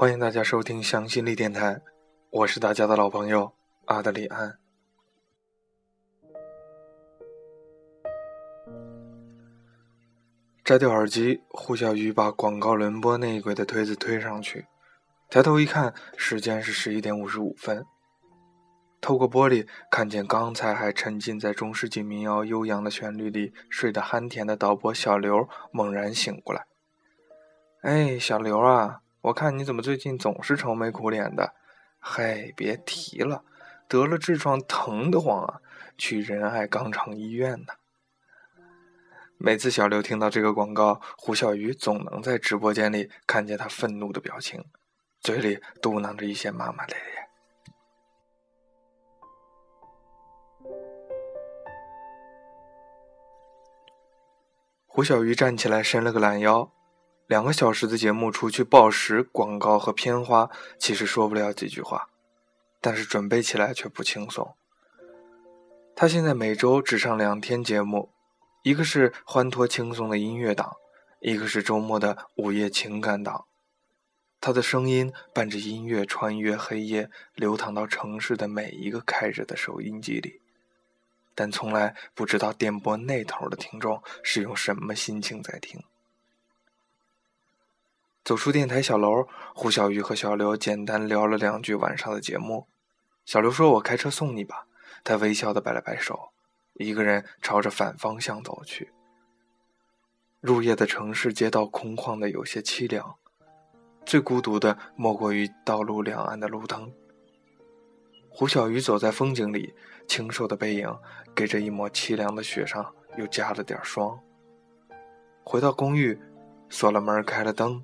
欢迎大家收听向心力电台，我是大家的老朋友阿德里安。摘掉耳机，胡小鱼把广告轮播内轨的推子推上去，抬头一看，时间是十一点五十五分。透过玻璃看见刚才还沉浸在中世纪民谣悠扬的旋律里睡得酣甜的导播小刘猛然醒过来。哎，小刘啊！我看你怎么最近总是愁眉苦脸的？嘿，别提了，得了痔疮，疼得慌啊！去仁爱肛肠医院呢。每次小刘听到这个广告，胡小鱼总能在直播间里看见他愤怒的表情，嘴里嘟囔着一些骂骂咧咧。胡小鱼站起来，伸了个懒腰。两个小时的节目，除去报时、广告和片花，其实说不了几句话，但是准备起来却不轻松。他现在每周只上两天节目，一个是欢脱轻松的音乐档，一个是周末的午夜情感档。他的声音伴着音乐穿越黑夜，流淌到城市的每一个开着的收音机里，但从来不知道电波那头的听众是用什么心情在听。走出电台小楼，胡小鱼和小刘简单聊了两句晚上的节目。小刘说：“我开车送你吧。”他微笑的摆了摆手，一个人朝着反方向走去。入夜的城市街道空旷的有些凄凉，最孤独的莫过于道路两岸的路灯。胡小鱼走在风景里，清瘦的背影给这一抹凄凉的雪上又加了点霜。回到公寓，锁了门，开了灯。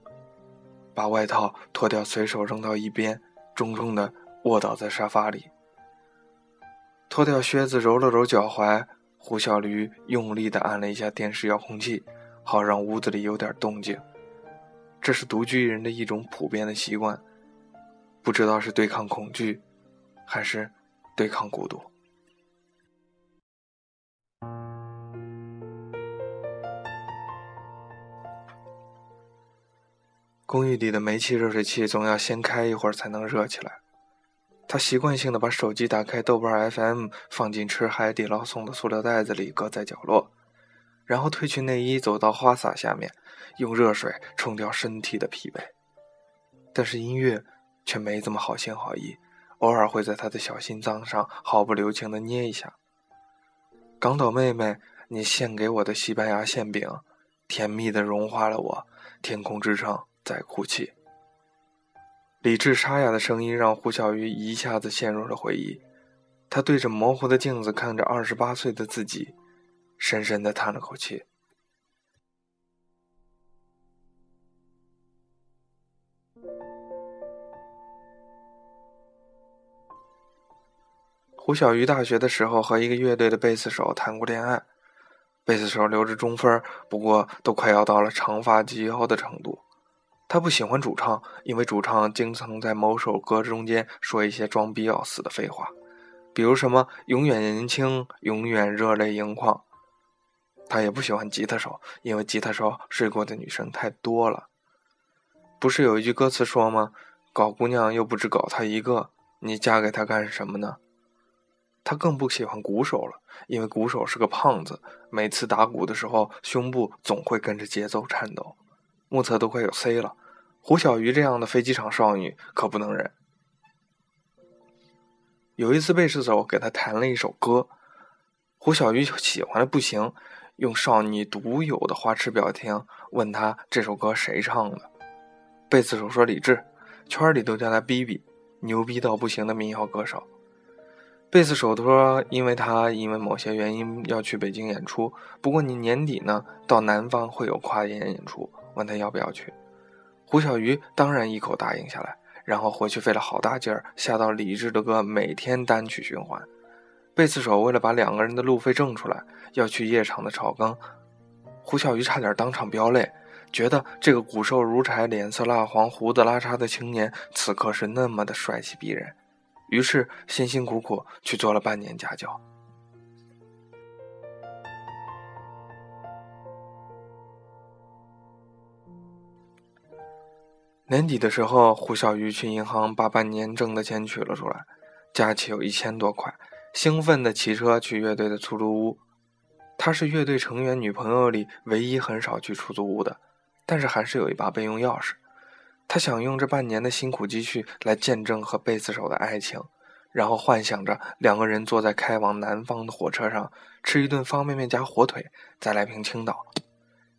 把外套脱掉，随手扔到一边，重重的卧倒在沙发里。脱掉靴子，揉了揉脚踝，胡小驴用力的按了一下电视遥控器，好让屋子里有点动静。这是独居人的一种普遍的习惯，不知道是对抗恐惧，还是对抗孤独。公寓里的煤气热水器总要先开一会儿才能热起来。他习惯性的把手机打开豆瓣 FM，放进吃海底捞送的塑料袋子里，搁在角落，然后褪去内衣，走到花洒下面，用热水冲掉身体的疲惫。但是音乐却没这么好心好意，偶尔会在他的小心脏上毫不留情的捏一下。港岛妹妹，你献给我的西班牙馅饼，甜蜜的融化了我。天空之城。在哭泣，理智沙哑的声音让胡小鱼一下子陷入了回忆。他对着模糊的镜子看着二十八岁的自己，深深的叹了口气。胡小鱼大学的时候和一个乐队的贝斯手谈过恋爱，贝斯手留着中分，不过都快要到了长发及腰的程度。他不喜欢主唱，因为主唱经常在某首歌中间说一些装逼要死的废话，比如什么“永远年轻，永远热泪盈眶”。他也不喜欢吉他手，因为吉他手睡过的女生太多了。不是有一句歌词说吗？“搞姑娘又不只搞他一个，你嫁给他干什么呢？”他更不喜欢鼓手了，因为鼓手是个胖子，每次打鼓的时候胸部总会跟着节奏颤抖。目测都快有 C 了，胡小鱼这样的飞机场少女可不能忍。有一次贝斯手给他弹了一首歌，胡小鱼喜欢的不行，用少女独有的花痴表情问他这首歌谁唱的。贝斯手说李志，圈里都叫他 B B，牛逼到不行的民谣歌手。贝斯手说，因为他因为某些原因要去北京演出，不过你年底呢到南方会有跨年演出。问他要不要去，胡小鱼当然一口答应下来，然后回去费了好大劲儿下到李志的歌每天单曲循环。贝斯手为了把两个人的路费挣出来，要去夜场的炒钢，胡小鱼差点当场飙泪，觉得这个骨瘦如柴、脸色蜡黄、胡子拉碴的青年此刻是那么的帅气逼人，于是辛辛苦苦去做了半年家教。年底的时候，胡小鱼去银行把半年挣的钱取了出来，加起有一千多块，兴奋地骑车去乐队的出租屋。他是乐队成员女朋友里唯一很少去出租屋的，但是还是有一把备用钥匙。他想用这半年的辛苦积蓄来见证和贝斯手的爱情，然后幻想着两个人坐在开往南方的火车上，吃一顿方便面加火腿，再来瓶青岛，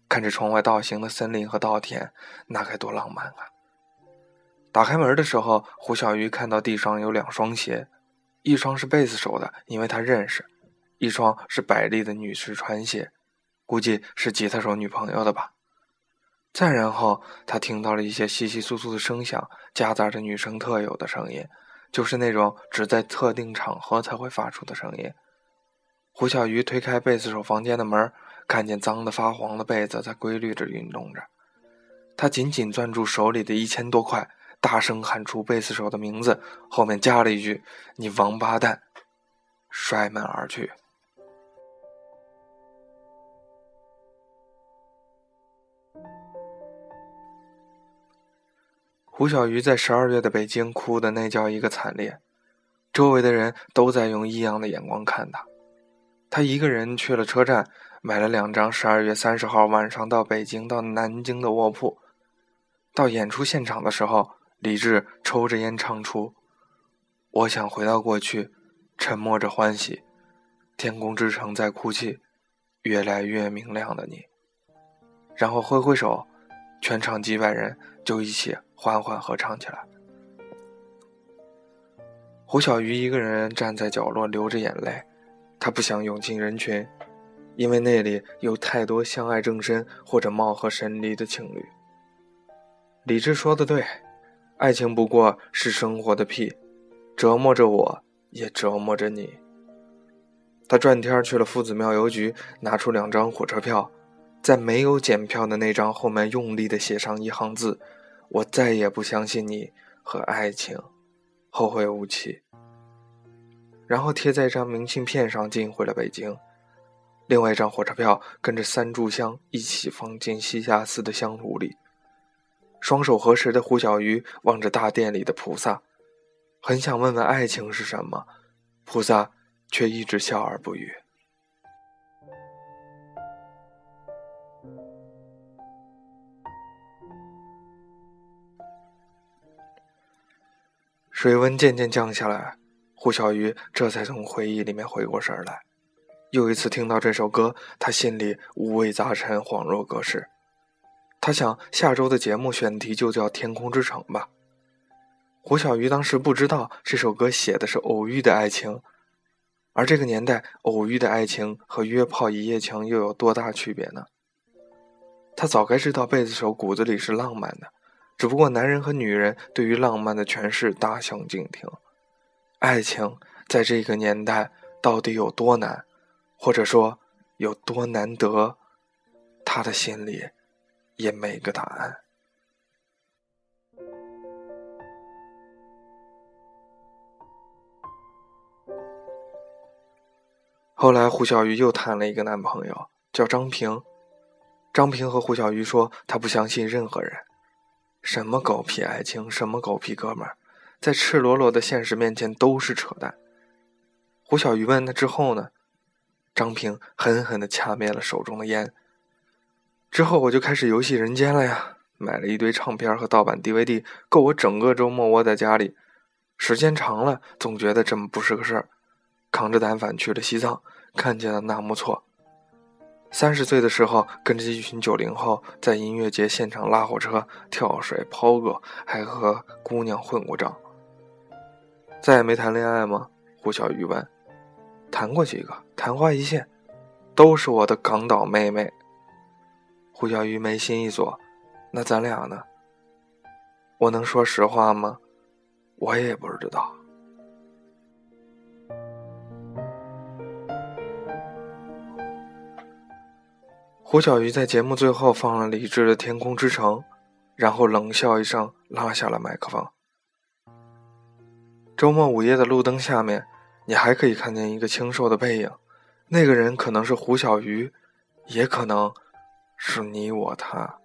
看着窗外倒行的森林和稻田，那该多浪漫啊！打开门的时候，胡小鱼看到地上有两双鞋，一双是贝斯手的，因为他认识；一双是百丽的女士穿鞋，估计是吉他手女朋友的吧。再然后，他听到了一些稀稀疏疏的声响，夹杂着女生特有的声音，就是那种只在特定场合才会发出的声音。胡小鱼推开贝斯手房间的门，看见脏得发黄的被子在规律着运动着，他紧紧攥住手里的一千多块。大声喊出贝斯手的名字，后面加了一句：“你王八蛋！”摔门而去。胡小鱼在十二月的北京哭的那叫一个惨烈，周围的人都在用异样的眼光看他。他一个人去了车站，买了两张十二月三十号晚上到北京到南京的卧铺。到演出现场的时候。李志抽着烟唱出：“我想回到过去，沉默着欢喜，天空之城在哭泣，越来越明亮的你。”然后挥挥手，全场几百人就一起缓缓合唱起来。胡小鱼一个人站在角落流着眼泪，他不想涌进人群，因为那里有太多相爱正深或者貌合神离的情侣。李志说的对。爱情不过是生活的屁，折磨着我，也折磨着你。他转天去了夫子庙邮局，拿出两张火车票，在没有检票的那张后面用力地写上一行字：“我再也不相信你和爱情，后会无期。”然后贴在一张明信片上寄回了北京。另外一张火车票跟着三炷香一起放进西夏寺的香炉里。双手合十的胡小鱼望着大殿里的菩萨，很想问问爱情是什么，菩萨却一直笑而不语。水温渐渐降下来，胡小鱼这才从回忆里面回过神来。又一次听到这首歌，他心里五味杂陈，恍若隔世。他想，下周的节目选题就叫《天空之城》吧。胡小鱼当时不知道这首歌写的是偶遇的爱情，而这个年代，偶遇的爱情和约炮一夜情又有多大区别呢？他早该知道，贝斯手骨子里是浪漫的，只不过男人和女人对于浪漫的诠释大相径庭。爱情在这个年代到底有多难，或者说有多难得？他的心里。也没个答案。后来，胡小鱼又谈了一个男朋友，叫张平。张平和胡小鱼说，他不相信任何人，什么狗屁爱情，什么狗屁哥们儿，在赤裸裸的现实面前都是扯淡。胡小鱼问：“那之后呢？”张平狠狠的掐灭了手中的烟。之后我就开始游戏人间了呀，买了一堆唱片和盗版 DVD，够我整个周末窝在家里。时间长了，总觉得这么不是个事儿。扛着单反去了西藏，看见了纳木错。三十岁的时候，跟着一群九零后在音乐节现场拉火车、跳水、抛个，还和姑娘混过账。再也没谈恋爱吗？胡小鱼问。谈过几个，昙花一现，都是我的港岛妹妹。胡小鱼眉心一锁，那咱俩呢？我能说实话吗？我也不知道。胡小鱼在节目最后放了李志的《天空之城》，然后冷笑一声，拉下了麦克风。周末午夜的路灯下面，你还可以看见一个清瘦的背影，那个人可能是胡小鱼，也可能。是你我他。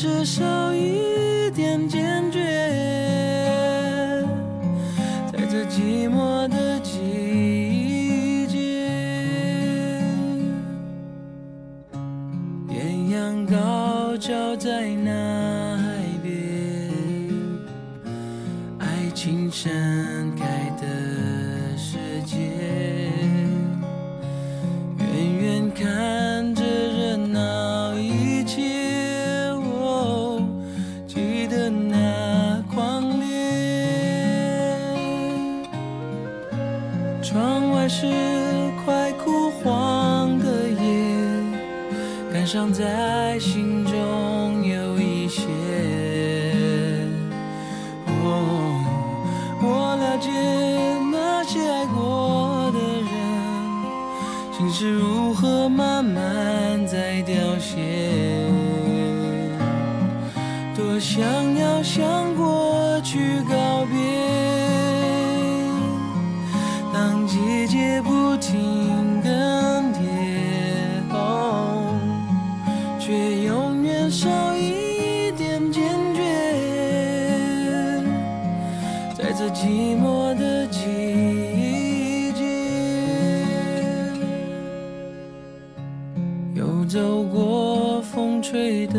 至少一点坚决。在这寂寞的季节，艳阳高照在那海边，爱情盛窗外是快枯黄的叶，感伤在心中有一些。哦，我了解那些爱过的人，心是如何慢慢在凋谢。多想要向过去告别，当季节不停更迭，哦，却永远少一点坚决。在这寂寞的季节，又走过风吹的